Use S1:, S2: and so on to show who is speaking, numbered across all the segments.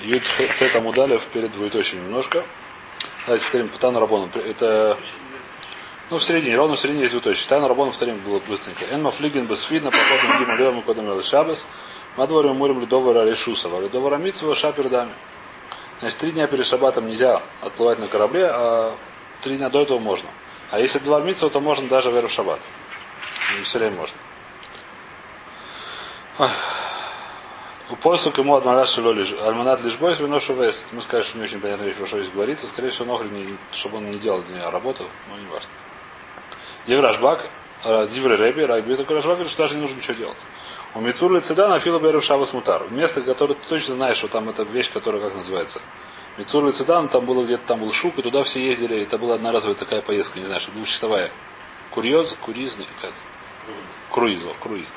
S1: Юд Тета Мудалев перед двоеточием немножко. Давайте повторим Тан Рабону. Это ну, в середине, ровно в середине есть двоеточие. Тан Рабону повторим было быстренько. Энма флиген бесфидна, походом Гима Лева Мукодам Шабас. Мадворим Мурим Ледовара Решусова. Ледовара Митсва Шапердами. Значит, три дня перед шабатом нельзя отплывать на корабле, а три дня до этого можно. А если два митцва, то можно даже в шаббат. Не все время можно. У посука ему альманат лишь бойс выношу вест. Мы скажем, что не очень понятно что здесь говорится. Скорее всего, нохрен, не, чтобы он не делал для него работу, но не важно. Еврашбак, Дивры Реби, Рагби, такой Рашбак, что даже не нужно ничего делать. У Мицур Лицеда на Фила Беру Шабас Мутар. Место, которое ты точно знаешь, что там эта вещь, которая как называется. Мицур Лицедан, там было где-то там был шук, и туда все ездили. Это была одноразовая такая поездка, не знаю, что двухчасовая. Курьез, куриз, как? Круиз, круиз.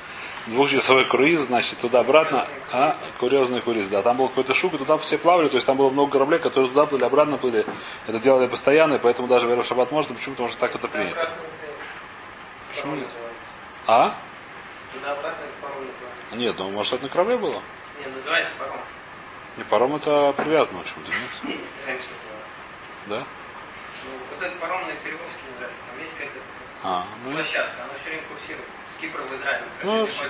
S1: Двухчасовой круиз, значит, туда-обратно, а, курьезный круиз, да. Там был какой-то шук, и туда все плавали, то есть там было много кораблей, которые туда плыли, обратно плыли. Это делали постоянно, и поэтому даже в Шаббат можно, почему? Потому что так это принято. Почему нет? А? Нет, ну может это на корабле было?
S2: Нет, называется паром.
S1: Не, паром это привязано почему-то, нет?
S2: Раньше было.
S1: Да?
S2: Ну, вот этот паром на перевозке называется. Там есть какая-то
S1: А, ну,
S2: площадка, она все время курсирует. С в Израиль.
S1: Ну, с-
S2: на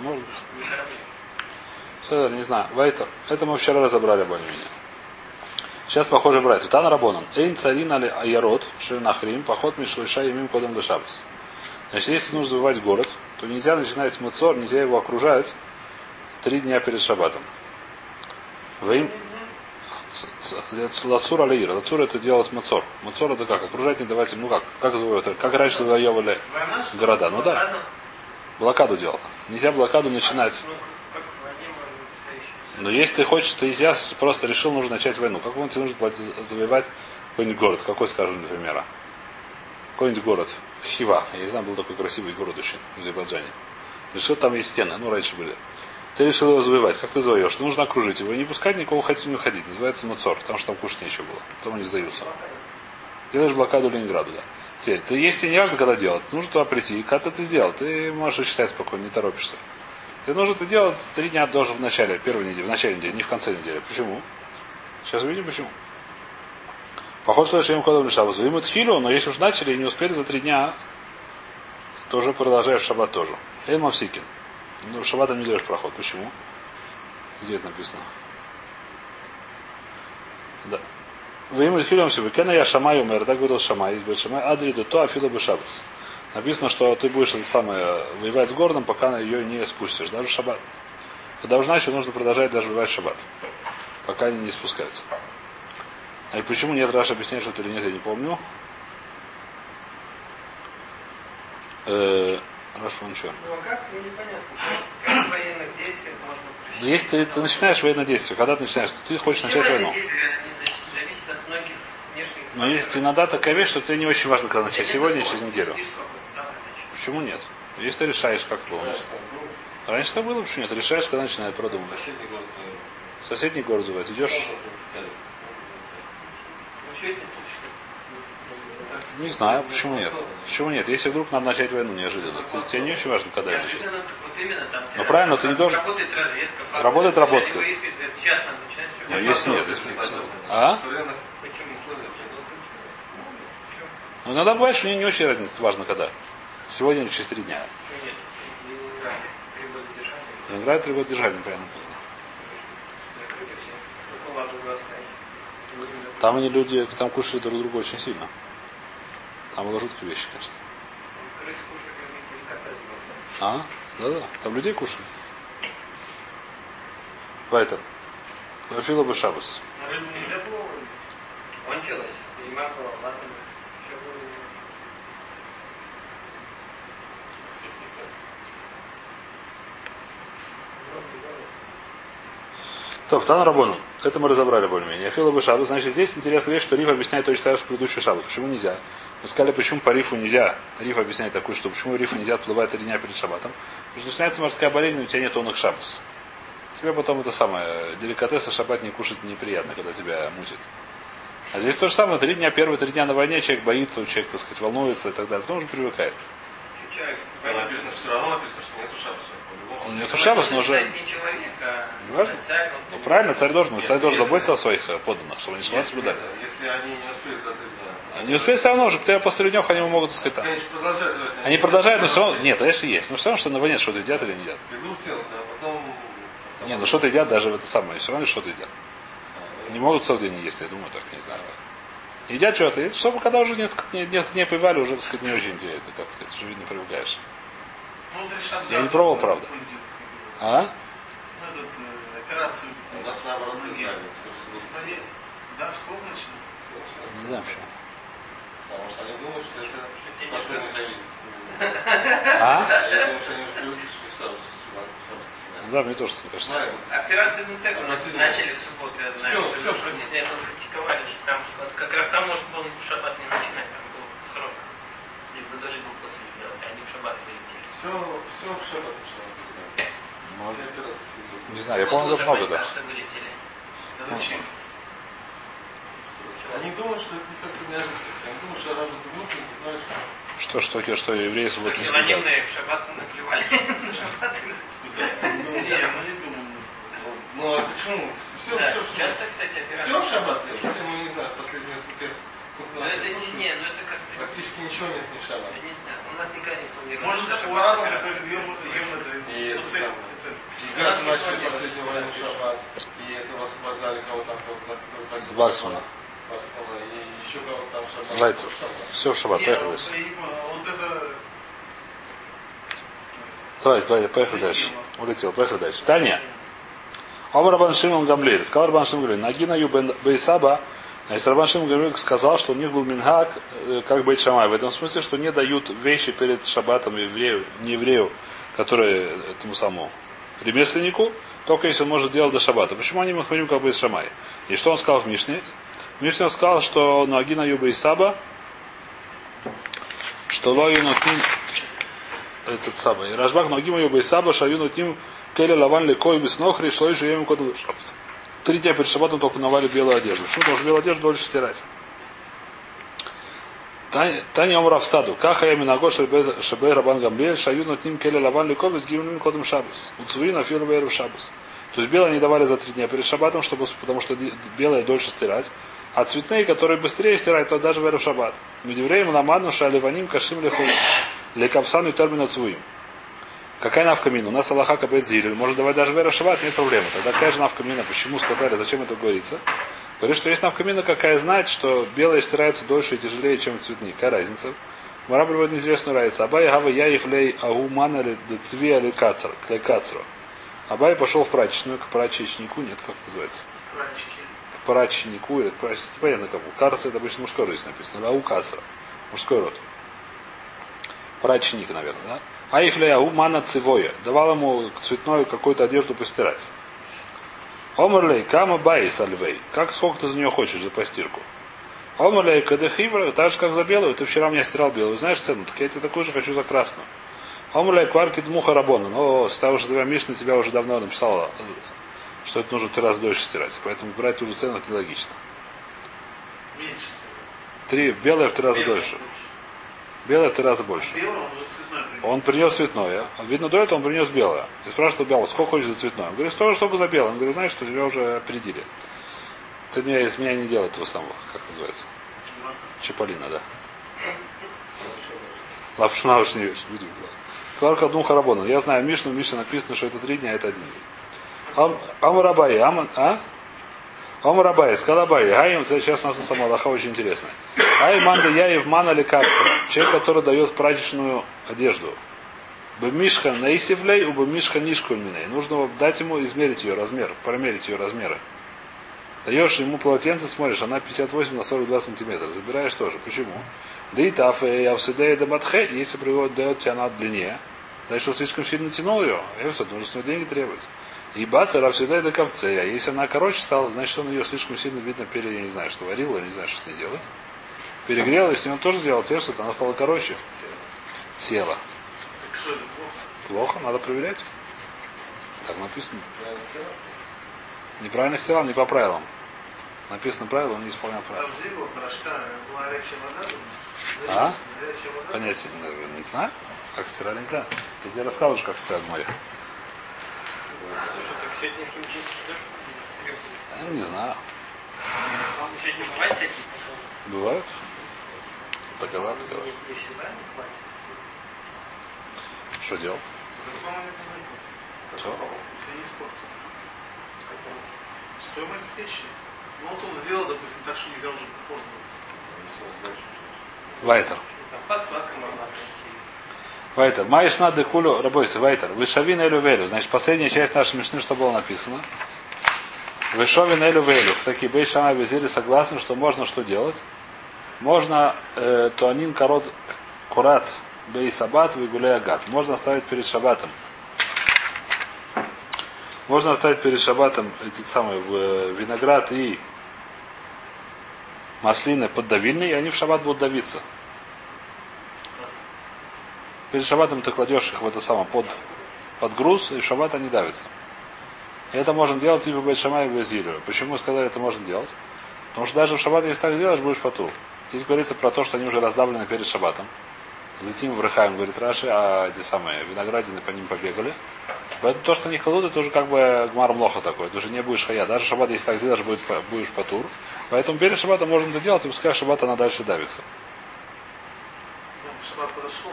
S1: может быть. Седер, не знаю. Вайтер. Это мы вчера разобрали более-менее. Сейчас похоже брать. Тан Рабонан. Эйн царин али аярот, шинахрим, поход мишлыша имим кодом лешабас. Значит, если нужно завоевать город, то нельзя начинать мыцор, нельзя его окружать три дня перед шабатом. Вы им Лацур алиир. Лацур это делалось мацор. Мацор это как? Окружать не давать им, ну как? Как завоевать? Как раньше завоевывали города? Ну да. Блокаду делал. Нельзя блокаду начинать.
S2: Ну, как.
S1: Но если ты хочешь, ты я просто решил, нужно начать войну. Какой тебе нужно завоевать какой-нибудь город? Какой, скажем, для примера? Какой-нибудь город. Хива. Я не знаю, был такой красивый город очень в Азербайджане. Решил, там есть стены. Ну, раньше были. Ты решил его завоевать. Как ты завоешь? Нужно окружить его и не пускать никого хотеть не уходить. Называется Муцор, потому что там кушать нечего было. Потом они сдаются. Делаешь блокаду Ленинграду, да. Теперь, ты есть тебе не важно, когда делать. Нужно туда прийти. И когда ты сделал, ты можешь считать спокойно, не торопишься. Ты нужно это делать три дня должен в начале, первой недели, в начале недели, не в конце недели. Почему? Сейчас увидим почему. Поход что им кодом шаббат. Вы тхилу, но если уж начали и не успели за три дня, то уже продолжаешь шаббат тоже. Эль Мавсикин. Ну, шаббатом не делаешь проход. Почему? Где это написано? Да. Вы ему тхилу себе. Кена я шамай умер. Так говорил шамай. Есть шамай. Адри до то афила бы шаббас. Написано, что ты будешь это самое, воевать с городом, пока ее не спустишь. Даже. Когда уж начал, нужно продолжать даже воевать в шаббат. Пока они не спускаются. А и почему нет, Раша объясняет, что это или нет, я не помню. Помню, что.
S2: Ну, а как? Мне непонятно. Как в военных действиях можно
S1: Но Если ты, ты начинаешь военное действие, когда ты начинаешь, ты хочешь начать войну.
S2: зависит от многих внешних
S1: Но есть иногда такая вещь, что тебе не очень важно, когда начать. Сегодня или через неделю. Почему нет? Если ты решаешь, как было. Раньше это было, почему нет? Решаешь, когда начинает продумывать.
S3: Соседний город. э,
S1: Соседний город зовет. Идешь. Не знаю, почему нет. Почему нет? Если вдруг надо начать войну неожиданно, ты- тебе не очень важно, когда ее начать. Ну, правильно, ты не должен-
S2: Работает разведка. факты.
S1: Работает работка. Но если нет, а? Но иногда бывает, что мне не очень разница, важно когда. Сегодня или через три дня.
S2: Ленинград. Три года держали.
S1: Неправильно понял. Там они люди, там кушали друг друга очень сильно. Там было жуткие вещи, конечно. А? Да-да. Там людей кушали. Вайтер. Вафила бы шабас.
S2: На рыбу нельзя было ловить? Кончилось. Зима была, ладно. Все было.
S1: То, Тан Рабону. Это мы разобрали более-менее. Афила бы шабас. Значит, здесь интересная вещь, что Риф объясняет же, что предыдущий шабас. Почему нельзя? Мы сказали, почему по Рифу нельзя. Риф объясняет такую, что почему Рифу нельзя отплывать три дня перед шабатом. Потому что начинается морская болезнь, у тебя нет онных шабас. Тебе потом это самое, деликатесы шаббат не кушать неприятно, когда тебя мутит. А здесь то же самое, три дня, первые три дня на войне человек боится, человек, так сказать, волнуется и так далее. Потом уже привыкает.
S3: Написано, все равно написано, что нету шапса. По-любому.
S1: Нету шабас, но уже...
S2: Не а
S1: Важно?
S2: Царь,
S1: Ну правильно, царь должен, царь должен заботиться о своих подданных, чтобы они шла соблюдали.
S3: Если они не успеют за три
S1: Они успеют все равно уже, хотя после днев они могут так сказать
S3: делать.
S1: Они продолжают, но все равно. Нет, конечно, есть. Но все равно, что на войне что-то едят или не едят.
S3: А потом...
S1: Не, ну что-то едят даже в это самое, все равно что-то едят. Не могут целый день не есть, я думаю, так, не знаю. Едят что-то, и чтобы когда уже несколько дней, несколько дней поевали, уже, так сказать, не очень интересно, как сказать, уже видно, привыкаешь.
S4: Ну,
S1: Я не пробовал, правда. А?
S4: Ну, этот, э, операцию.
S3: У нас наоборот
S4: Нет. начнут?
S1: Не знаю почему.
S3: Потому что они думают, что это последний союз.
S1: А?
S3: Я думаю, что они уже привыкли, что все,
S1: Да, мне тоже так кажется.
S2: Операцию
S3: Операцию
S2: начали в субботу, я знаю,
S3: всё,
S2: его против этого критиковали, что там вот как раз там может был в шаббат не начинать, там был срок. И задали был после сделать, а они в шаббат залетели.
S3: Все, все, все.
S1: Ну,
S3: Все операции серьезные.
S1: Не знаю, я помню, много, да.
S2: Что вылетели.
S4: А зачем?
S3: Они думают, что это как-то неожиданно. Они думают, что работают внутренне, знаешь,
S1: Что, что, что, что евреи субботу не соблюдают.
S2: Анонимные в шаббат наплевали.
S4: Не, не думаем.
S3: Ну а почему? Все,
S2: Да,
S3: все, все.
S2: Часто, кстати,
S3: Все в
S2: операция.
S3: шаббат делают? Все, мы не знаю, последние несколько лет. сколько
S2: Ну
S3: нас
S2: это не, ну это как-то...
S3: Практически ничего нет ни в шаббат.
S2: Я не знаю, у нас никогда не планировали.
S4: Может,
S2: что
S4: это у арабов это
S2: операция.
S4: ем ем это.
S3: И это
S4: ну,
S3: самое. как начали последнюю войну в шаббат, и этого освобождали кого-то кого-то.
S1: Ваксмана.
S3: Шаббат.
S1: Все в шаббат, поехали дальше.
S4: это...
S1: Давайте, поехали, дальше. Улетел, поехали дальше. Таня. Омар Рабан Шимон Гамлель. Сказал Рабан Шимон Гамлель. Нагина Ю Бейсаба. Значит, Рабан Шимон Гамлель сказал, что у них был минхак, э, как Бейт Шамай. В этом смысле, что не дают вещи перед шаббатом еврею, не еврею, который этому самому ремесленнику, только если он может делать до шаббата. Почему они махмарим как Бейт Шамай? И что он сказал в Мишне? Он сказал, что Нагина Ю Бейсаба, что лою нотним этот самый. Рашбах ногим ее бейсаба шаю нотним келя лаван лекой беснохри шло и живем код Три дня перед шабатом только навали белую одежду. Почему? Потому что белую одежду дольше стирать. Таня- Таня омра в цаду. Каха я минаго шебей рабан гамлиэль шаю нотним келя лаван лекой без гимним кодом шабас. Уцвин афил в шабас. То есть белое не давали за три дня перед шабатом, чтобы, потому что белое дольше стирать. А цветные, которые быстрее стирать, то даже в эру шаббат. Медевреем ламану шаливаним кашим леху лекапсану и термина цвуим. Какая навкамина? У нас Аллаха капает зилю. Может давать даже в эру нет проблемы. Тогда какая же навкамина? Почему сказали, зачем это говорится? Говорит, что есть навкамина, какая знает, что белое стирается дольше и тяжелее, чем цветные. Какая разница? Мара приводит неизвестную разницу. Абай гава яев лей агумана ли децви али кацар. Абай пошел в прачечную, к прачечнику, нет, как называется?
S4: Прачки.
S1: К прачечнику или к прачечнику, непонятно кому. קצרא это обычно мужской род здесь написано. ההוא קצרא. Мужской род. Прачечник, наверное, да? אייתי ליה מנא דצבעא. Давал ему цветную какую-то одежду постирать. אמר ליה, כמה בעית עילויה. Как сколько ты за нее хочешь, за постирку? אמר ליה, כדחיורא, так же, как за белую. Ты вчера мне стирал белую. Знаешь цену? Так я тебе такую же хочу за красную. אמר ליה, כבר קדמוך רבנן. Но с того, что твоя Мишна тебя уже давно написала, что это нужно три раза дольше стирать. Поэтому брать ту же цену это нелогично.
S4: Меньше.
S1: Три, белое в три раза
S4: Белый
S1: дольше. Белое в три раза больше.
S4: Он принес.
S1: Он принес цветное. Видно, до этого он принес белое. И спрашивает у белого, сколько хочешь за цветное? Он говорит, столько, чтобы за белое. Он говорит, знаешь, что тебя уже опередили. Ты меня из меня не делает в основном. Как называется? Чаполина, да. Лапшина уж не будем. Кларка одну харабона. Я знаю Мишну, в Мишне написано, что это три дня, а это один день. Ам- Амарабай, Аман, а? Амарабай, Скалабай, Гаим, сейчас у нас сама Аллаха очень интересная. Ай манда яев мана лекарца. Человек, который дает прачечную одежду. Бемишха наисивлей, у бемишха нишку миней. Нужно дать ему измерить ее размер, промерить ее размеры. Даешь ему полотенце, смотришь, она 58 на 42 сантиметра. Забираешь тоже. Почему? Да и тафе, я всегда да матхе, если приводит, дает тебе она длиннее, значит, он слишком сильно тянул ее, и все, нужно с нее деньги требовать. И баца всегда до ковце. А если она короче стала, значит, он ее слишком сильно, видно, пере, я не знаю, что варил, я не знаю, что с ней делать. Перегрел, если он тоже сделал те, что она стала короче. Села.
S4: Плохо?
S1: Надо проверять. Так написано. Неправильно стирал, не по правилам. Написано правило, он не исполнял правила. А? Понятия не, не знаю. Как стирали, не знаю. Я тебе рассказываю, как стирать море.
S2: Сегодня химчистка тоже
S1: Я не знаю.
S2: Сегодня бывает всякие?
S1: Бывает. Такова, такова. Что делать? Что?
S4: Стоимость вещи. Ну вот он сделал, допустим, так, что нельзя уже пользоваться.
S1: Вайтер.
S2: Там подкладка можно.
S1: Вайтер. Маиш надо кулю, рабойся, Вайтер. Вышавин элю велю. Значит, последняя часть нашей мишны, что было написано. Вышовин элю велю. Такие бей шама визири согласны, что можно что делать? Можно э, туанин корот курат бей сабат выгуляй агат. Можно оставить перед шабатом. Можно оставить перед шабатом эти самые в- виноград и маслины поддавильные, и они в шаббат будут давиться. Перед шаббатом ты кладешь их в это самое под, под груз, и в шаббат они давятся. И это можно делать типа Байтшама и Газилю. Почему сказали, это можно делать? Потому что даже в шаббат, если так сделаешь, будешь потур. Здесь говорится про то, что они уже раздавлены перед шаббатом. Затем в Рыхаем, говорит Раши, а эти самые виноградины по ним побегали. Поэтому то, что они кладут, это уже как бы гмар млоха такой. Ты уже не будешь хая. Даже шаббат, если так сделаешь, будет, будешь потур. Поэтому перед шаббатом можно это делать, и пускай шаббат она дальше давится.
S4: Шаббат подошел.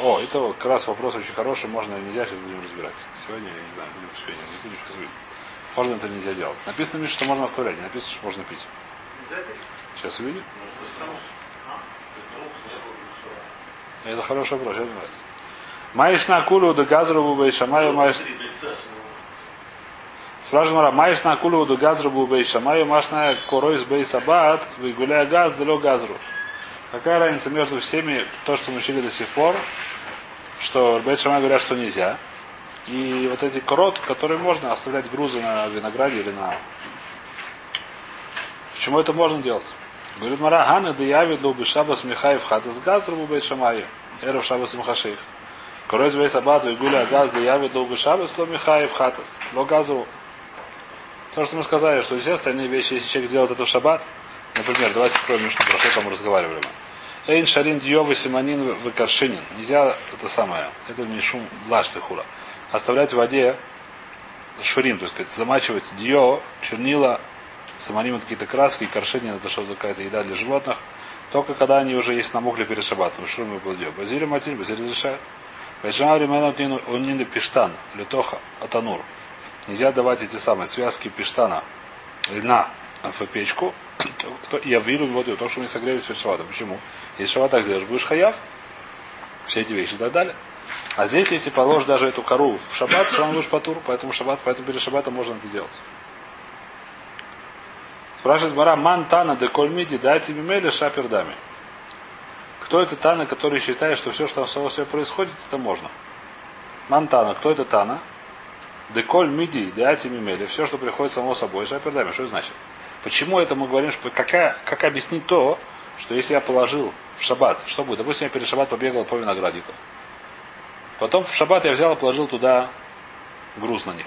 S1: О, это вот как раз вопрос очень хороший, можно или нельзя, сейчас будем разбирать. Сегодня, я не знаю, будем сегодня, не будем, увидим. Можно это нельзя делать. Написано, Миша, что можно оставлять, не написано, что можно пить. Сейчас увидим.
S4: А?
S1: Это хороший вопрос, мне нравится. Маиш на акулу до газрубу бейшамаю, маиш... Спрашиваем Ра, маиш на акулу до газрубу бейшамаю, маш на корой с бейсабат, выгуляя газ, далё газру. Какая разница между всеми, то, что мы учили до сих пор, что Бейт Шамай говорят, что нельзя, и вот эти корот, которые можно оставлять грузы на винограде или на... Почему это можно делать? Говорит Мара, Хана да явит лубы шабас михаев хатас газ рубу бейт шамаю. Эров шабас махаших. Корой бейт сабат вигуля газ да явит лубы шабас ло михаев хатас. Ло газу. То, что мы сказали, что все остальные вещи, если человек делает это в шаббат, например, давайте откроем Мишну, про что там разговаривали. Эйн шарин дьёвы симанин выкаршинин. Нельзя это самое, это мишум лаш хура. Оставлять в воде шурим, то есть замачивать дьё, чернила, саманим это какие-то краски, и это что-то какая-то еда для животных. Только когда они уже есть намокли перед шаббатом, шурим и бладьё. Базири матиль, базири решает. Вайшамари мэнотнину уннины пиштан, литоха, атанур. Нельзя давать эти самые связки пиштана, льна в печку, я вилю воду, то, что мы согрелись перед. Почему? Если шаббат так сделаешь, будешь хаяв, все эти вещи и так далее. А здесь, если положишь даже эту кору в шаббат, что будешь потур, поэтому шаббат, поэтому перед шаббатом можно это делать. Спрашивает Бара, ман тана де кольмиди дайте мимели шапердами. Кто это Тана, который считает, что все, что там само себе происходит, это можно? Мантана, кто это Тана? Деколь миди, деати мимели. Все, что приходит само собой, шапердами. Что это значит? Почему это мы говорим, что какая, как объяснить то, что если я положил в шаббат, что будет? Допустим, я перед шаббат побегал по виноградику. Потом в шаббат я взял и положил туда груз на них.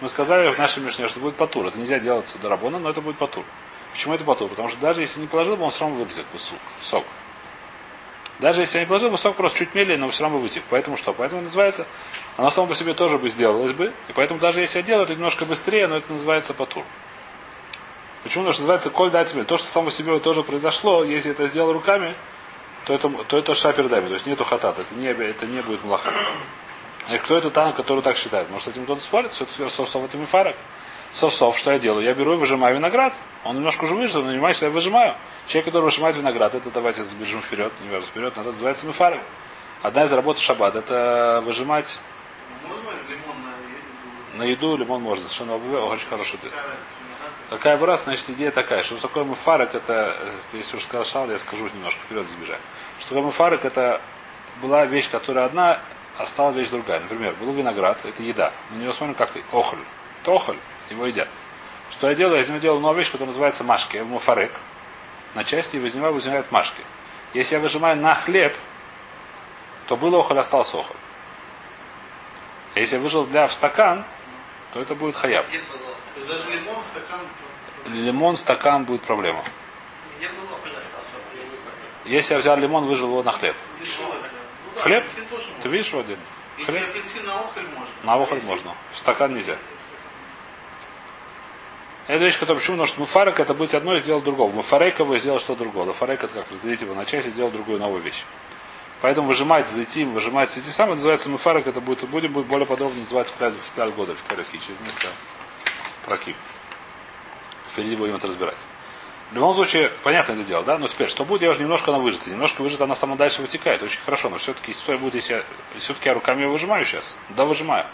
S1: Мы сказали в нашей мишне, что будет патур. Это нельзя делать до рабона, но это будет патур. Почему это патур? Потому что даже если не положил он все равно вытек сок. Даже если я не положил бы, сок просто чуть медленнее, но все равно бы вытек. Поэтому что? Поэтому называется, оно само по себе тоже бы сделалось бы. И поэтому даже если я делаю это немножко быстрее, но это называется патур. Почему? Потому что называется коль датимель. То, что само себе тоже произошло, если это сделал руками, то это, то это шапердами. То есть нету хатат. Это не, это не будет млаха. И кто это танк, который так считает? Может, с этим кто-то спорит? Совсов это мифарак. Совсов, что я делаю? Я беру и выжимаю виноград. Он немножко уже выжил, но понимаете, я выжимаю. Человек, который выжимает виноград, это давайте забежим вперед, не важно, вперед, но это называется мифарак. Одна из работ шаббат это выжимать
S4: Можно лимон на еду?
S1: на еду, лимон можно. Совершенно очень хороший ответ.
S4: Какая разница, виноград?
S1: Какая бы раз, значит, идея такая, что такое муфарек, это, э, если уж сказал Шал, я скажу немножко вперед избежать. Что такое муфарек, это была вещь, которая одна, а стала вещь другая. Например, был виноград, это еда. Мы на него смотрим как охоль. Это охоль, его едят. Что я делаю? Я из него делаю новую вещь, которая называется машки. Я муфарек. На части и выжимаю, возникают машки. Если я выжимаю на хлеб, то был охоль, остался охоль. А если я выжил для в стакан, то это будет хаяв.
S4: Даже лимон, стакан.
S1: Лимон, стакан будет проблема.
S2: Понял.
S1: Если я взял лимон, выжил его на хлеб.
S4: Дешевый. Ну да,
S1: Хлеб? Ты видишь вроде?
S4: Если
S1: Хлеб?
S4: апельсин на охоль можно.
S1: На
S4: А
S1: охоль
S4: если-
S1: можно. В стакан нельзя. Это вещь, которая почему? Потому что муфарек это быть одно и сделать другого. Муфарек его сделал что другое. Лафарек это как разделить его на части и сделать другую новую вещь. Поэтому выжимать зайти, выжимать зайти сам, это называется муфарек, это будет, будем будет более подробно называть в кляль года, в кляль через несколько проким. Впереди будем это разбирать. В любом случае, понятно это дело, да? Но теперь, что будет, я уже немножко она выжата. Немножко выжата, она сама дальше вытекает. Очень хорошо, но все-таки история будет, если я, все-таки я руками ее выжимаю сейчас. Да, выжимаю.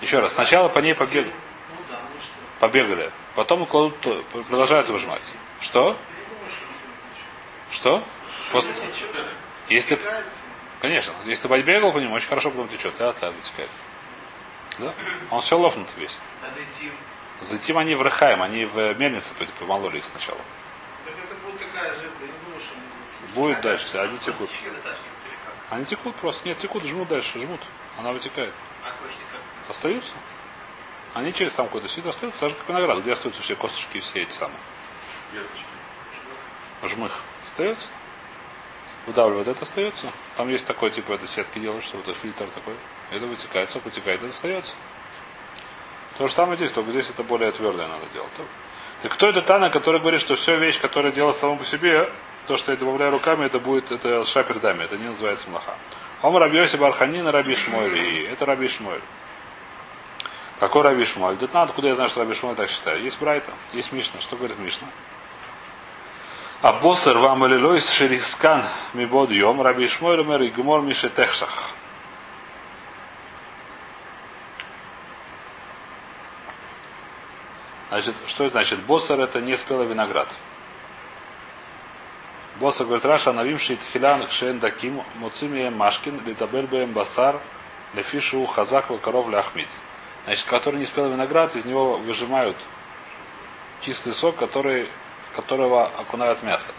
S1: Еще раз, сначала по ней
S4: Ну да, ну
S1: побегали, потом кладут, продолжают выжимать. Что?
S4: Я что?
S1: После- Если, конечно, если ты побегал по нему, очень хорошо потом течет. Да, да, вытекает. Да? Он все лопнут весь.
S4: А зайти?
S1: Затем они в Рахаем, они в мельнице по- помололи их сначала.
S4: Так это будет такая же, я не думаю, что они будут.
S1: Будет дальше, кстати, они текут. Они текут просто. Нет, текут, жмут дальше, жмут. Она вытекает.
S2: А кости как?
S1: Остаются. Они через там какой-то сид остаются, так же как виноград, где остаются все косточки и все эти самые. Жмых. Остается. Выдавливает, это остается. Там есть такой, типа, это сетки делают, что это фильтр такой. Это вытекает, сок вытекает, это остается. То же самое здесь, только здесь это более твердое надо делать. Так кто это Тана, который говорит, что все вещь, которая делает само по себе, то, что я добавляю руками, это будет, это шапердами, это не называется млаха. Он Рабиоси Барханина Раби Шмуэль. И это Раби Шмуэль. Какой Раби Шмуэль? Да надо, откуда я знаю, что Раби Шмуэль так считает. Есть Брайта, есть Мишна. Что говорит Мишна? А босер вам элилойс шерискан мибод йом Раби Шмуэль умер и гмор мише техшах. Значит, что значит? Босер это не спелый виноград. Босса говорит, Раша, навимший тхилян хшен даким, муцими машкин, литабель бэм басар, лефишу хазак коров ляхмиц. Значит, который не спелый виноград, из него выжимают кислый сок, который, которого окунают мясо.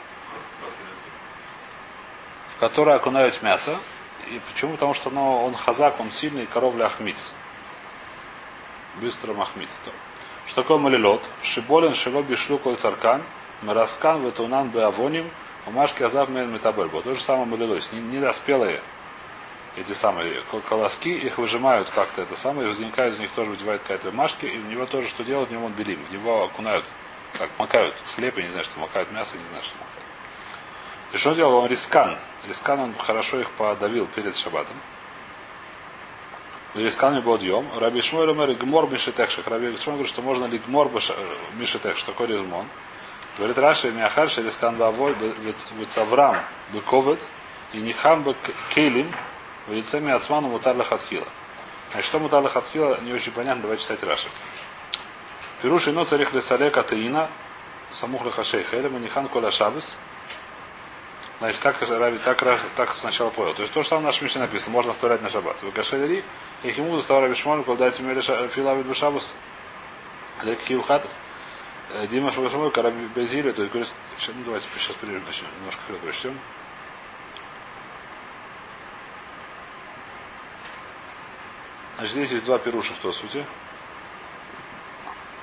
S1: В который окунают мясо. И почему? Потому что оно, он хазак, он сильный, коров ляхмиц. Быстро махмиц. То. Что такое малилот? Шиболен шило бишлю коль царкан, мараскан ветунан беавоним, умашки азав мен метабельбо. То же самое малилось. Недоспелые эти самые кол- колоски, их выжимают как-то это самое, и возникает из них тоже выдевает какая-то машки, и в него тоже что делают, в него он белим, в него окунают, как макают хлеб, я не знаю, что макают мясо, я не знаю, что макают. И что он делал? Он рискан. Рискан он хорошо их подавил перед шабатом. Рискан был дьем. Раби Шмуэль умер гмор мишетехших. Раби Шмуэль говорит, что можно ли гмор мишетех, что такое резмон. Говорит Раши, Миахар, Шерискан Бавой, Бецаврам, Бековет, и Нихам Кейлим, в лице Миацману Мутар Лахатхила. Значит, что Мутар Лахатхила, не очень понятно, давайте читать Раши. Пируши но царих лесале катаина, самух лахашей хелем, Нихан Коля Шабас. Значит, так, Раби, так, так сначала понял. То есть то, что там в нашем Мишне написано, можно оставлять на шаббат. Вы кашелери, и химу доставал Раби Шмоль, когда дайте мне филавит бешабас, лекхию хатас. Э, Дима Шмоль, Караби Безилия, то есть говорит, ну давайте сейчас начнем, немножко вперед прочтем. Значит, здесь есть два пируша в сути.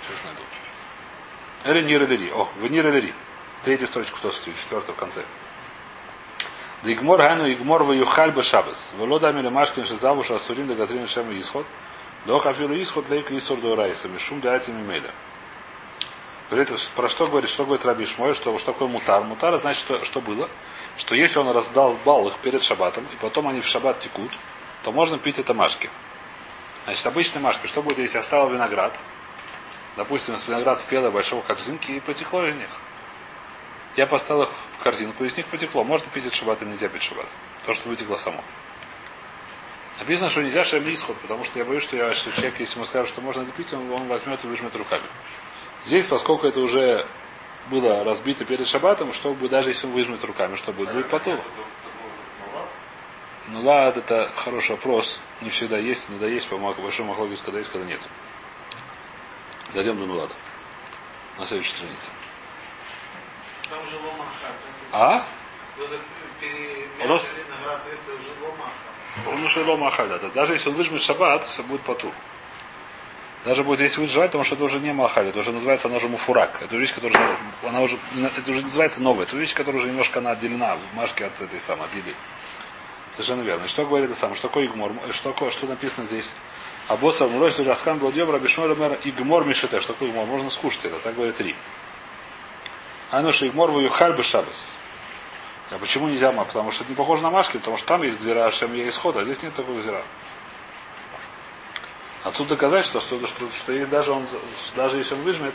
S1: Сейчас найду. Эли Нирелери. О, в Нирелери. Третья строчка в сути, четвертая в конце. Да игмор хану игмор в юхаль бы шабас. Волода мили машкин шизавуша асурин да газрин шема исход. До хафилу исход лейка исур до райса. Мишум да атим имеля. Говорит, про что говорит, что говорит Раби Шмой, что, что такое мутар. Мутар значит, что, что было, что если он раздал бал их перед шабатом, и потом они в шаббат текут, то можно пить это машки. Значит, обычные машки, что будет, если оставил виноград, допустим, виноград спелый, большого корзинки, и потекло из них. Я поставил их в корзинку, из них потекло. Можно пить от шаббата, нельзя пить шаббат. То, что вытекло само. Написано, что нельзя шем исход, потому что я боюсь, что, я, что человек, если ему скажут, что можно это пить, он, он возьмет и выжмет руками. Здесь, поскольку это уже было разбито перед шаббатом, что будет, даже если он выжмет руками, что будет? Будет потом. Ну ладно, это хороший вопрос. Не всегда есть, иногда есть, по большому махлогис, когда есть, когда нет. Дойдем до Нулада. На следующей странице.
S4: Там уже ломаха.
S1: А? У нас-
S4: уже ломаха.
S1: Он уже лома ахада. Да. Даже если он выжмет шаббат, все будет потур. Даже будет, если выживать, потому что это уже не махали, это уже называется, она уже муфурак. Это вещь, которая уже, она уже, это уже называется новая. Это вещь, которая уже немножко она отделена в машке от этой самой, от еды. Совершенно верно. И что говорит это самое? Что такое игмор? Что, такое, что написано здесь? А босса млось раскан был дьем рабишмой мэр игмор мишете. Что такое игмор? Можно скушать это. Так говорит Ри. А ну что игмор вы хальбы шабас. А почему нельзя ма? Потому что это не похоже на машки, потому что там есть гзира, есть исход, а здесь нет такого гзира. Отсюда доказать, что, что, что, что есть даже он, даже если он выжмет,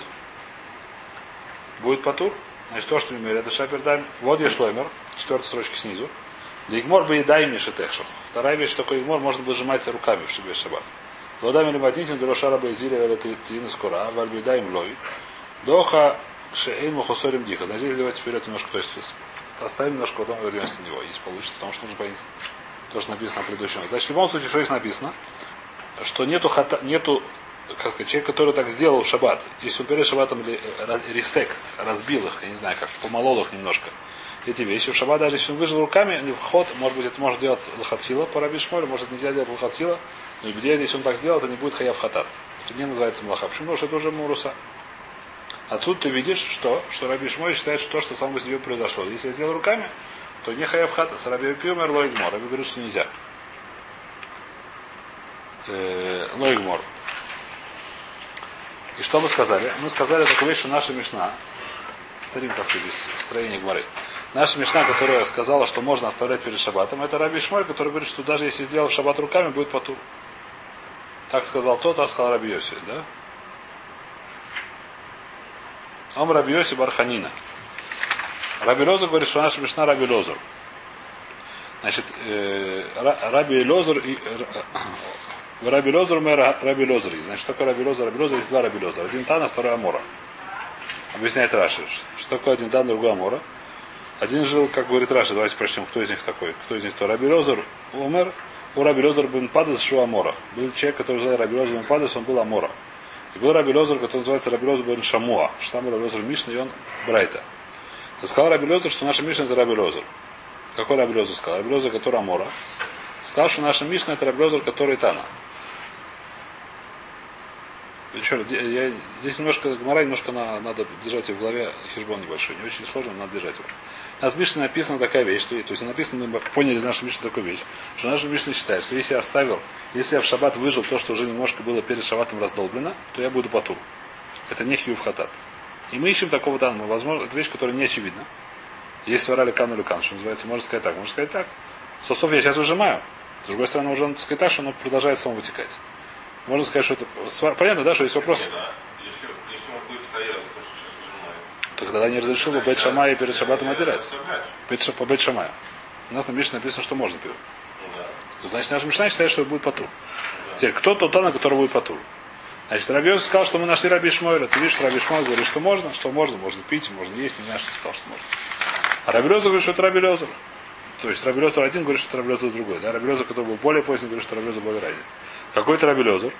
S1: будет потур. Значит, то, что говорим, это шапер дайм. Вот я шлоймер, четвертая строчка снизу. Да игмор бы и дай мне шетехшах. Вторая вещь, такой игмор можно было сжимать руками в шибе шаббат. Лодами или матнитин, дроша бы изили, или тина скора, вальби дай лой. Доха шеэйн мухосорим диха. Значит, давайте вперед немножко, то есть оставим немножко, потом вернемся на него, если получится, потому что нужно понять то, что написано на предыдущем. Значит, в любом случае, что здесь написано, что нету, хата, нету как сказать, человек, который так сделал в шаббат, если он перед шаббатом рисек, разбил их, я не знаю, как помолол их немножко, эти вещи, в шаббат даже если он выжил руками, не вход, может быть, это может делать лохатфила по раби может нельзя делать лохатфила, но где, если он так сделал, это не будет хаяв хатат. Это не называется млаха. Почему? Потому что это уже муруса. Отсюда ты видишь, что, что Раби Шмой считает, что то, что само по себе произошло. Если я сделал руками, то не хаяв хата. С Раби Пьюмер лоигмор. Раби говорит, что нельзя. Э, лоигмор. И что мы сказали? Мы сказали такую вещь, что наша Мишна, повторим, так сказать, здесь строение Гмары. Наша Мишна, которая сказала, что можно оставлять перед шабатом, это Раби Шмоль, который говорит, что даже если сделал шаббат руками, будет потур. Так сказал тот, так сказал Раби Йоси, да? Ом Раби Йоси Барханина. Раби Лозер говорит, что наша Мишна Раби Лозер. Значит, э, Раби Лозер и э, Раби Лозер мы Раби Лозер. Значит, что такое Раби Лозер? Раби Лозер есть два Раби Лозера. Один Тана, второй Амора. Объясняет Раши. Что такое один Тан, другой Амора? Один жил, как говорит Раши, давайте прочтем, кто из них такой. Кто из них кто? Раби Лозер умер, у Раби Лозер бен Падес שהוא Амора. Был человек, который звали Раби Лозер бен он был Амора. И был Раби Лозер, который называется Раби Лозер бен Шамуа. Что Раби Лозер Мишна, и он Брайта. И сказал Раби Лозер, что наша Мишна это Раби Лозер. Какой Раби Лозер сказал? Раби Лозер, который Амора. Сказал, что наша Мишна это Раби Лозер, который Тана. Еще я, здесь немножко гмора, немножко на, надо держать его в голове, хижбон небольшой, не очень сложно, надо держать его. У нас в Мишне написана такая вещь, что, то есть написано, мы поняли из нашей Мишны такую вещь, что наша Мишна считает, что если я оставил, если я в шаббат выжил то, что уже немножко было перед шаббатом раздолблено, то я буду потур. Это не хью в хатат. И мы ищем такого танма. Возможно, это вещь, которая не очевидна. Есть сварали кан или кан, что называется, можно сказать так, можно сказать так. Сосов я сейчас выжимаю. С другой стороны, уже сказать так, что оно продолжает само вытекать. Можно сказать, что это... Понятно, да, что есть вопрос? Так тогда не разрешил бы Бет Шамая перед Шабатом отделять. По Бет Шамая. У нас на Мишне написано, что можно пить. Значит, наша Мишна считает, что будет потур. Теперь, кто тот на который будет потур? Значит, Рабиос сказал, что мы нашли Раби Шмойра. Ты видишь, Раби Шмойр говорит, что можно, что можно, можно пить, можно есть, не что сказал, что можно. А Раби Лезер говорит, что это Раби Лезер. То есть Раби Лезер один говорит, что это Раби Лезер другой. Да? Раби Лезер, который был более поздний, говорит, что Раби Лезер более ранний. Какой это Раби Лезер?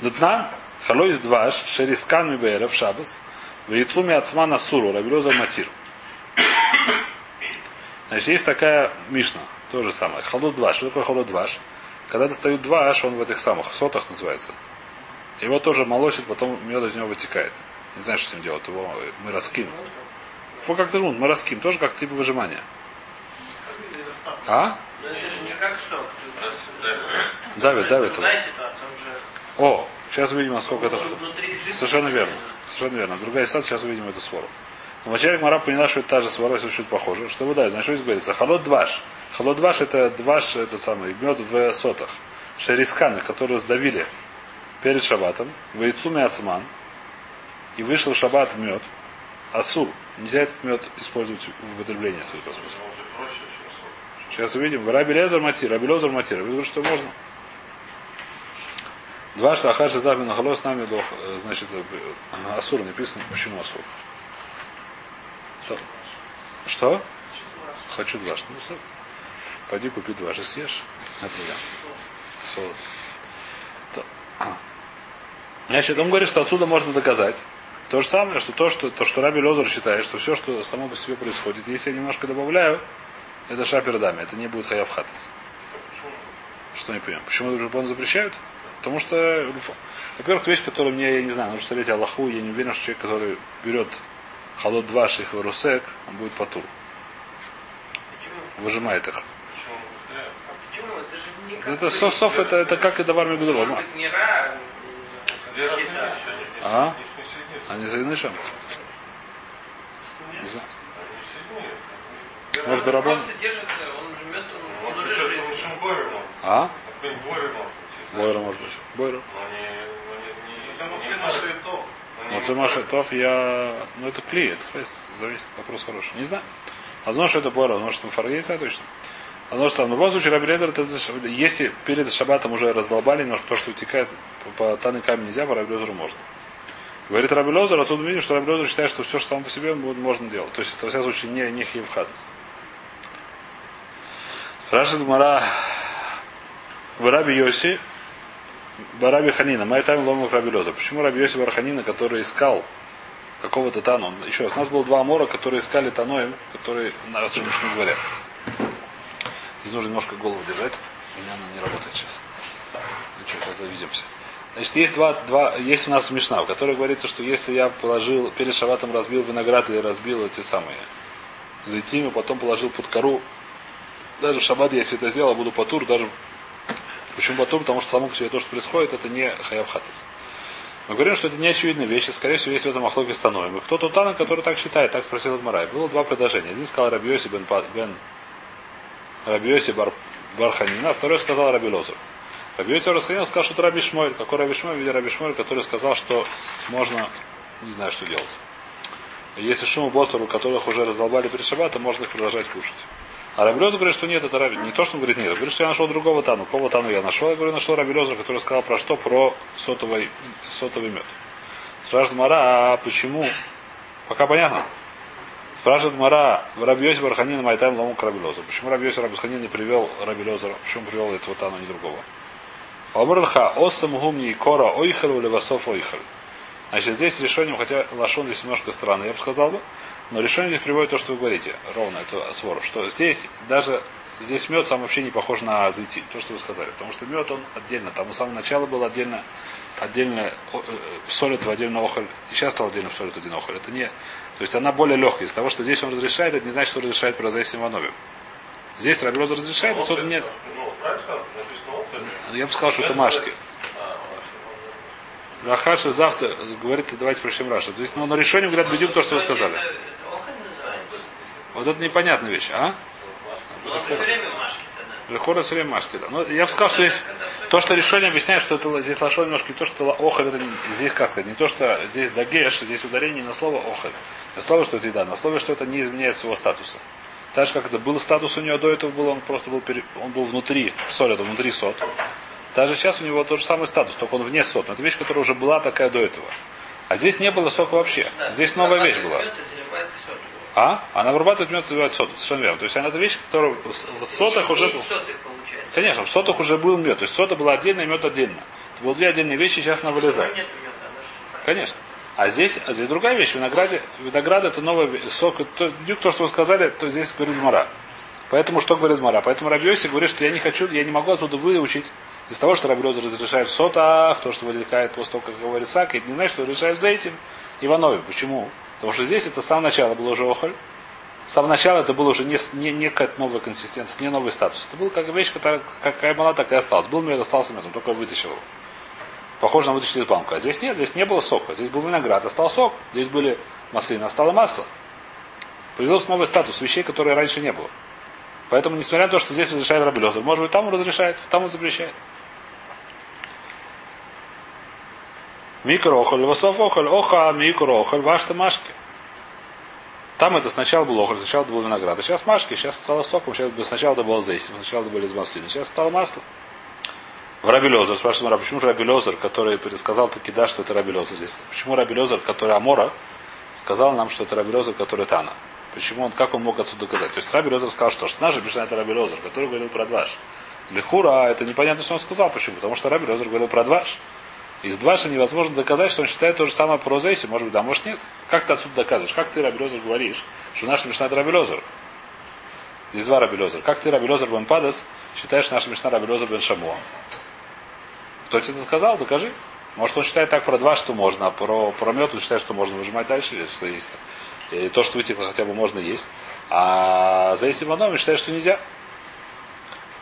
S1: דתנן חלות דבש שריסקן מערב שבת ויצאו מעצמן אסורין רבי אלעזר מתיר. Значит, есть такая Мишна, то же самое. Халот дваш. Что такое халот дваш? Когда достают два аш, он в этих самых сотах называется. Его тоже молочит, потом мед из него вытекает. Не знаю, что с ним делать. Его мы раским. Ну, как-то жмут, мы раским. Тоже как типа выжимания. А? Давит, давит его. О, сейчас увидим, насколько это... Совершенно верно. Совершенно верно. Другая ситуация, сейчас увидим эту свору. Но вначале Мара поняла, что это та же свора, если чуть похоже. Что вы дали? Значит, что здесь говорится? Холод дваш. Холод дваш это дваш, этот самый, мед в сотах. Шерисканы, которые сдавили перед шабатом. В яйцуме ацман. И вышел в шаббат мед. Асур. Нельзя этот мед использовать в употреблении. Сейчас увидим. Раби Лезер Матир. Раби Лезер Матир. Вы говорите, что можно? Два шлахар шизаби на холос нами дох. Значит, Асур написано. Почему Асур? Что? Что? Хочу два. Ну. Пойди купи два же съешь. Например. Солод. Значит, он говорит, что отсюда можно доказать. То же самое, что то, что, то, что Раби Лозер считает, что все, что само по себе происходит, если я немножко добавляю, это шапердами, это не будет хаяв хатас. Что не понимаю. Почему Рубон запрещают? Потому что, во-первых, вещь, которая мне, я не знаю, нужно смотреть Аллаху, я не уверен, что человек, который берет холод два ших русек, он будет по тур. Выжимает их.
S2: никак
S1: Это
S2: бы
S1: сов, сов это, это как и
S2: ра,
S3: Вера
S2: а.
S3: Они
S1: за Инышем? Не
S4: вообще
S3: Бойру.
S4: наше то.
S3: Но не
S1: Вот за Маша Тоф я... Ну, это клей, это хрест. Зависит. Вопрос хороший. Не знаю. Возможно, что это Бойра, возможно, что Фаргей, не знаю точно. Возможно, что там. Но в любом случае, Раби Лезер, если перед Шабатом уже раздолбали немножко то, что утекает по, по Таны камень нельзя, по Раби Лезеру можно. Говорит Раби Лезер, отсюда мы видим, что Раби Лезер считает, что все, что само по себе, можно делать. То есть, это, во всяком случае, не, не хивхатас. Спрашивает Мара в Раби Йоси, Бараби Ханина, май тайм ломах Раби Лезер. Почему Раби Йоси Барханина, который искал какого-то Тану. Еще раз, у нас было два Амора, которые искали Таноем, которые на сегодняшнем говорят. Здесь нужно немножко голову держать. У меня она не работает сейчас. Ну что, сейчас завеземся. Значит, есть два, два, есть у нас Мишна, в которой говорится, что если я положил, перед шаватом разбил виноград или разбил эти самые зайтими, потом положил под кору, даже в шаббат, если это сделал, буду потур, даже Почему потур? Потому что само по себе то, что происходит, это не хаяб хатас. Мы говорим, что это не очевидная вещь, и, скорее всего, есть в этом охлоке становим. И кто-то Тана, который так считает, так спросил Адмарай. Было два предложения. Один сказал Рабиоси бен, бен Рабиоси бар, Барханина, а второй сказал Раби Лозер. Рабиоси Расханин сказал, что это Раби Шмоль. Какой Раби Шмоль? Видя Раби Шмоль, который сказал, что можно, не знаю, что делать. Если шуму Бостеру, которых уже раздолбали перед шабатом, можно их продолжать кушать. А Раби Лозер говорит, что нет, это Раби. Не то, что он говорит нет, он говорит, что я нашел другого Тану. Кого Тану я нашел? Я говорю, нашел Раби Лозер, который сказал про что? Про сотовый, сотовый мед. Спрашивает Мара, а почему? Пока понятно? Спрашивает Мара, Йосиф Барханин Майтайм Лому Раби Лозер. Почему Раби Йосиф Барханин не привел Раби Лозера? Почему привел этого Тану, а не другого? Омрлха, осам гумни кора ойхалу левасов ойхаль. Значит, здесь решением, хотя лашон здесь немножко странный, я бы сказал бы, но решение здесь приводит то, что вы говорите, ровно, это свору, что здесь даже здесь мед сам вообще не похож на зайти, то, что вы сказали, потому что мед он отдельно, там с самого начала был отдельно, отдельно э, солят в отдельно охоль, и сейчас стал отдельно солят в один охоль. Это не, то есть она более легкая. Из того, что здесь он разрешает, это не значит, что разрешает про Зайсим Иванове. Здесь Рабилоза разрешает, отсюда нет.
S3: Ну, Охель.
S1: Я бы сказал, что это Машки.
S3: А,
S1: Рахаша завтра говорит, давайте прочтем Раша. То есть, ну, на решение говорят, бедюк то, что вы сказали. Вот это непонятная вещь, а? Лехора все время да. Но я бы сказал, что здесь то, что решение объясняет, что это здесь лошо немножко не то, что охоль, это здесь как не то, что здесь дагеш, здесь ударение на слово охоль. На слово, что это еда, на слово, что это не изменяет своего статуса. Так же, как это был статус у него до этого был, он просто был, пере- он был внутри, соль это внутри сот. Даже сейчас у него тот же самый статус, только он вне сот. Но это вещь, которая уже была такая до этого. А здесь не было сока вообще. Здесь новая вещь была.
S2: зарабатывает мед и заливает сотку.
S1: А? Она вырабатывает мед, заливает соту. Совершенно верно. То есть она это вещь, которая в сотах уже...
S2: Получается.
S1: Конечно, в сотах уже был мед. То есть сота была отдельно, и мед отдельно. Это было две отдельные вещи, сейчас она вылезает. Конечно. А здесь, а здесь другая вещь. Винограде, виноград это новый сок. То, дюк, то, что вы сказали, то здесь говорит Мара. Поэтому что говорит Мара? Поэтому Рабиоси говорит, что я не хочу, я не могу отсюда выучить из того, что Рабиоси разрешает в сотах, то, что вылетает после того, как говорит Сак, это не значит, что разрешает за этим Иванове. Почему? Потому что здесь это с самого начала было уже охоль. С самого начала это было уже не, не, не какая-то новая консистенция, не новый статус. Это была как вещь, которая какая была, так и осталась. Был мед, остался мед, он только вытащил его. Похоже на вытащили из банка. А здесь нет, здесь не было сока. Здесь был виноград, стал сок. Здесь были маслины, а масло. Появился новый статус вещей, которые раньше не было. Поэтому, несмотря на то, что здесь разрешает Рабелезер, может быть, там он разрешает, там он запрещает. Микроохоль, васов охоль, оха, микроохоль, вашта машки. Там это сначала был охоль, сначала это был виноград, а сейчас машки, сейчас стало соком, сейчас сначала это было зейсим, сначала это были из маслины, сейчас стало масло. В Рабелезер, спрашиваем, Раб, почему же Рабелезер, который пересказал таки да, что это Рабелезер здесь? Почему Рабелезер, который Амора, сказал нам, что это Рабелезер, который Тана? Почему он, как он мог отсюда доказать? То есть Рабелезер сказал, что, наша Мишна это Рабелезер, который говорил про дваш. Лихура, это непонятно, что он сказал. Почему? Потому что Рабелезер говорил про дваш. Из дваша невозможно доказать, что он считает то же самое про Зейси. Может быть, да, может нет. Как ты отсюда доказываешь? Как ты, Рабелезер, говоришь, что наша Мишна это Рабелезер? Здесь два Рабелезер. Как ты, Рабелезер бен Падас, считаешь, что наша Мишна Рабелезер бен Шамуа? Кто тебе это сказал? Докажи. Может, он считает так про два, что можно, а про, про мед он считает, что можно выжимать дальше, или что есть. И то, что вытекло, хотя бы можно есть. А за этим одном считает, что нельзя.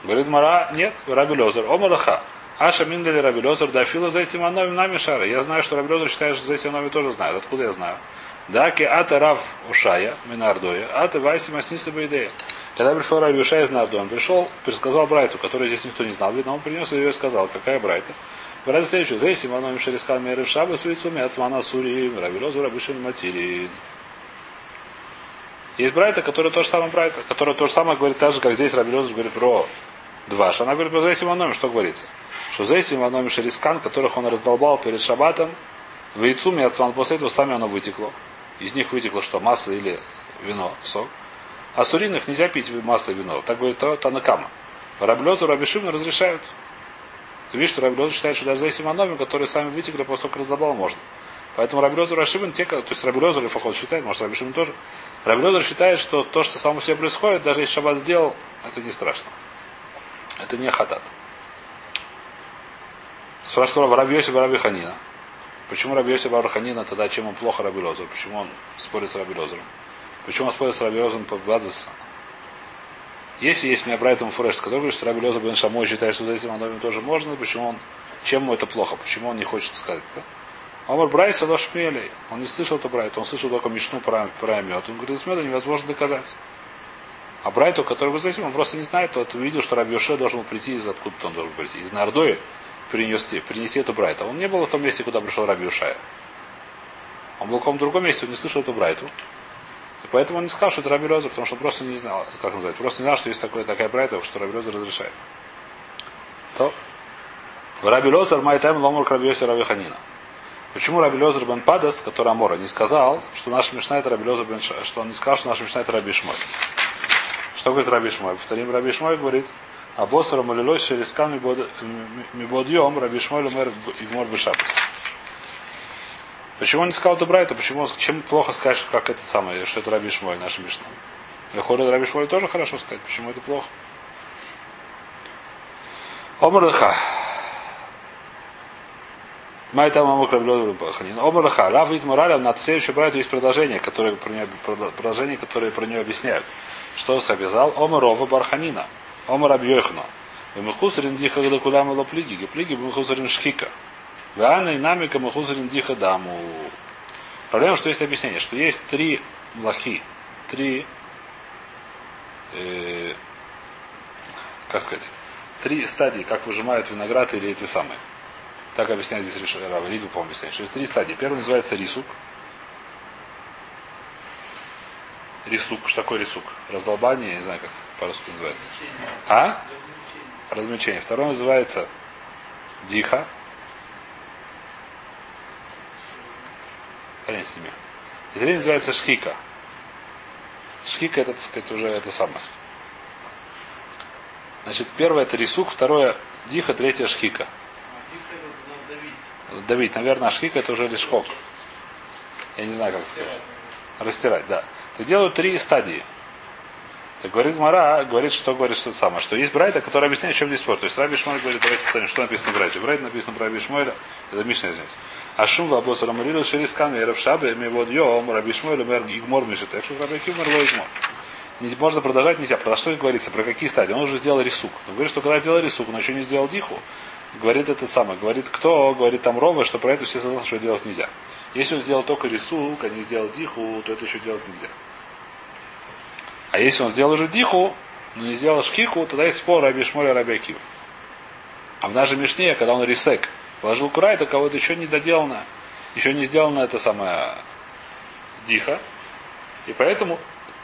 S1: Говорит Мара, нет, Раби Лозер, о Малаха. Аша Миндали Раби Лозер, да фила за этим аноми нами шара. Я знаю, что Раби Лозер считает, что за этим аноми тоже знает. Откуда я знаю? Даки ата рав ушая, минардоя, ата вайси масниса бейдея. Когда пришел Раби Ушай из Нардоя, он пришел, пересказал Брайту, который здесь никто не знал. Видно, он принес ее и сказал, какая Брайта. Брайта следующая. За этим аноми шарискал меры шаба с лицом, ацмана сури, Раби Лозер, Раби Шин Матирин. Есть Брайта, которая то же самое Брайта, которая то же самое говорит так же, как здесь Раби Лозер говорит про Дваш. Она говорит про Зейсим Аноми, что говорится? Что Зейсим Аноми Шарискан, которых он раздолбал перед Шабатом, в Ицуме Ацман, после этого сами оно вытекло. Из них вытекло что? Масло или вино, сок. А суриных нельзя пить масло и вино. Так говорит Танакама. Раблету Рабишимна разрешают. Ты видишь, что Раблету считает, что даже Зейсим Аноми, которые сами вытекли, после того, как раздолбал, можно. Поэтому Раблезер Рашибин, те, то есть Раблезер, поход считает, может Рабишимин тоже. Раблезер считает, что то, что само себе происходит, даже если Шаббат сделал, это не страшно. Это не хатат. Спрашивал Раби Йосиф Раби Ханина. Почему Раби Йосиф Раби Ханина тогда, чем он плохо Раби Лозер? Почему он спорит с Раби Лозером? Почему он спорит с Раби Лозером по Бадзеса? Если есть меня Брайтом Фуреш, который говорит, что Раби Лозер Бен Шамой считает, что за этим Аномим тоже можно, почему он, чем ему это плохо? Почему он не хочет сказать это? Омар Брайса до шмелей. Он не слышал это Брайта, он слышал только Мишну про, про мед. Он говорит, из меда невозможно доказать. А Брайту, который вы знаете, он просто не знает, тот увидел, что Раби должен был прийти из откуда он должен прийти. Из Нардои принести, принести эту Брайту. Он не был в том месте, куда пришел Раби Йошая. Он был в каком-то другом месте, он не слышал эту Брайту. И поэтому он не сказал, что это Раби Лозер, потому что он просто не знал, как называть. Просто не знал, что есть такое, такая Брайта, что Раби Лозер разрешает. То. Раби Лозер Майтайм Ломар Раби Раби Ханина. Почему Раби Лозер бен Падас, который Амора, не сказал, что наша Мишна это Раби Лозер бен что он не сказал, что наша Мишна это Раби Шмой. Что говорит Раби Шмой? Повторим, Раби Шмой говорит, а боссера молилось через камни мибодьем, Раби Шмой лумер игмор бешапас. Почему он не сказал это Брайта? Почему, чем плохо сказать, как это самое, что это Раби Шмой, наша Мишна? Лехора Раби Шмой тоже хорошо сказать. Почему это плохо? Омар Леха. Май там Амук Ханин. Омар Леха. Рав Вит Моралев на следующую Брайту есть продолжение, которое про нее, продолжение, которое про нее объясняют. Что сказал? Омар Рова Барханина. Омар Абьёхна. Бемехусарин диха кулам ло плиги. Плиги бемехусарин шхика. Ваана и намика мехусарин диха даму. Проблема, что есть объяснение, что есть три млахи, три, э, как сказать, три стадии, как выжимают виноград или эти самые. Так объясняет здесь решение Рава. Лиду, по-моему, объясняет, что есть три стадии. Первый называется рисук. Рисук. Что такое рисук? Раздолбание, я не знаю, как по-русски называется. А? Размечение. Второй называется диха. Конец с ними. И третий называется шхика. Шхика это, так сказать, уже это самое. Значит, первое это рисук, второе диха, третье шхика. Давить. Наверное, шхика это уже лишхок. Я не знаю, как сказать. Растирать, да. Так делают три стадии. Так говорит Мара, говорит, что говорит что самое, что есть Брайта, который объясняет, чем здесь спор. То есть Раби Шмоль говорит, давайте повторим, что написано в Брайте. В Брайте написано про Раби Шмойля, это Мишна, извините. А шум лабос рамарилу шерискан мэров шабе ми вот йом Раби Шмойля мэр игмор мишетек, что Раби Кимер ло игмор. Не, можно продолжать нельзя. Про что говорится? Про какие стадии? Он уже сделал рисук. Он говорит, что когда сделал рисук, он еще не сделал диху. Говорит это самое. Говорит кто? Говорит там Рова, что про это все согласны, что делать нельзя. Если он сделал только рисук, а не сделал диху, то это еще делать нельзя. А если он сделал уже диху, но не сделал шхиху, тогда есть спор Раби Шмоля Раби Акива. А в нашей Мишне, когда он рисек положил курай, то кого-то еще не доделано, еще не сделано это самое диха. И поэтому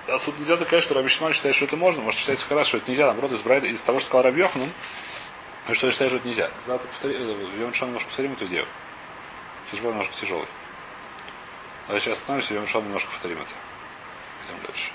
S1: отсюда нельзя доказать, что Раби Шмаль считает, что это можно. Может считать раз, что это нельзя, наоборот, из, Брайда, из того, что сказал Раби Йохнан, что я считаю, что это нельзя. Завтра повторим, Йом немножко повторим эту идею. Сейчас был немножко тяжелый. Давай сейчас остановимся, Йом немножко повторим это. Идем дальше.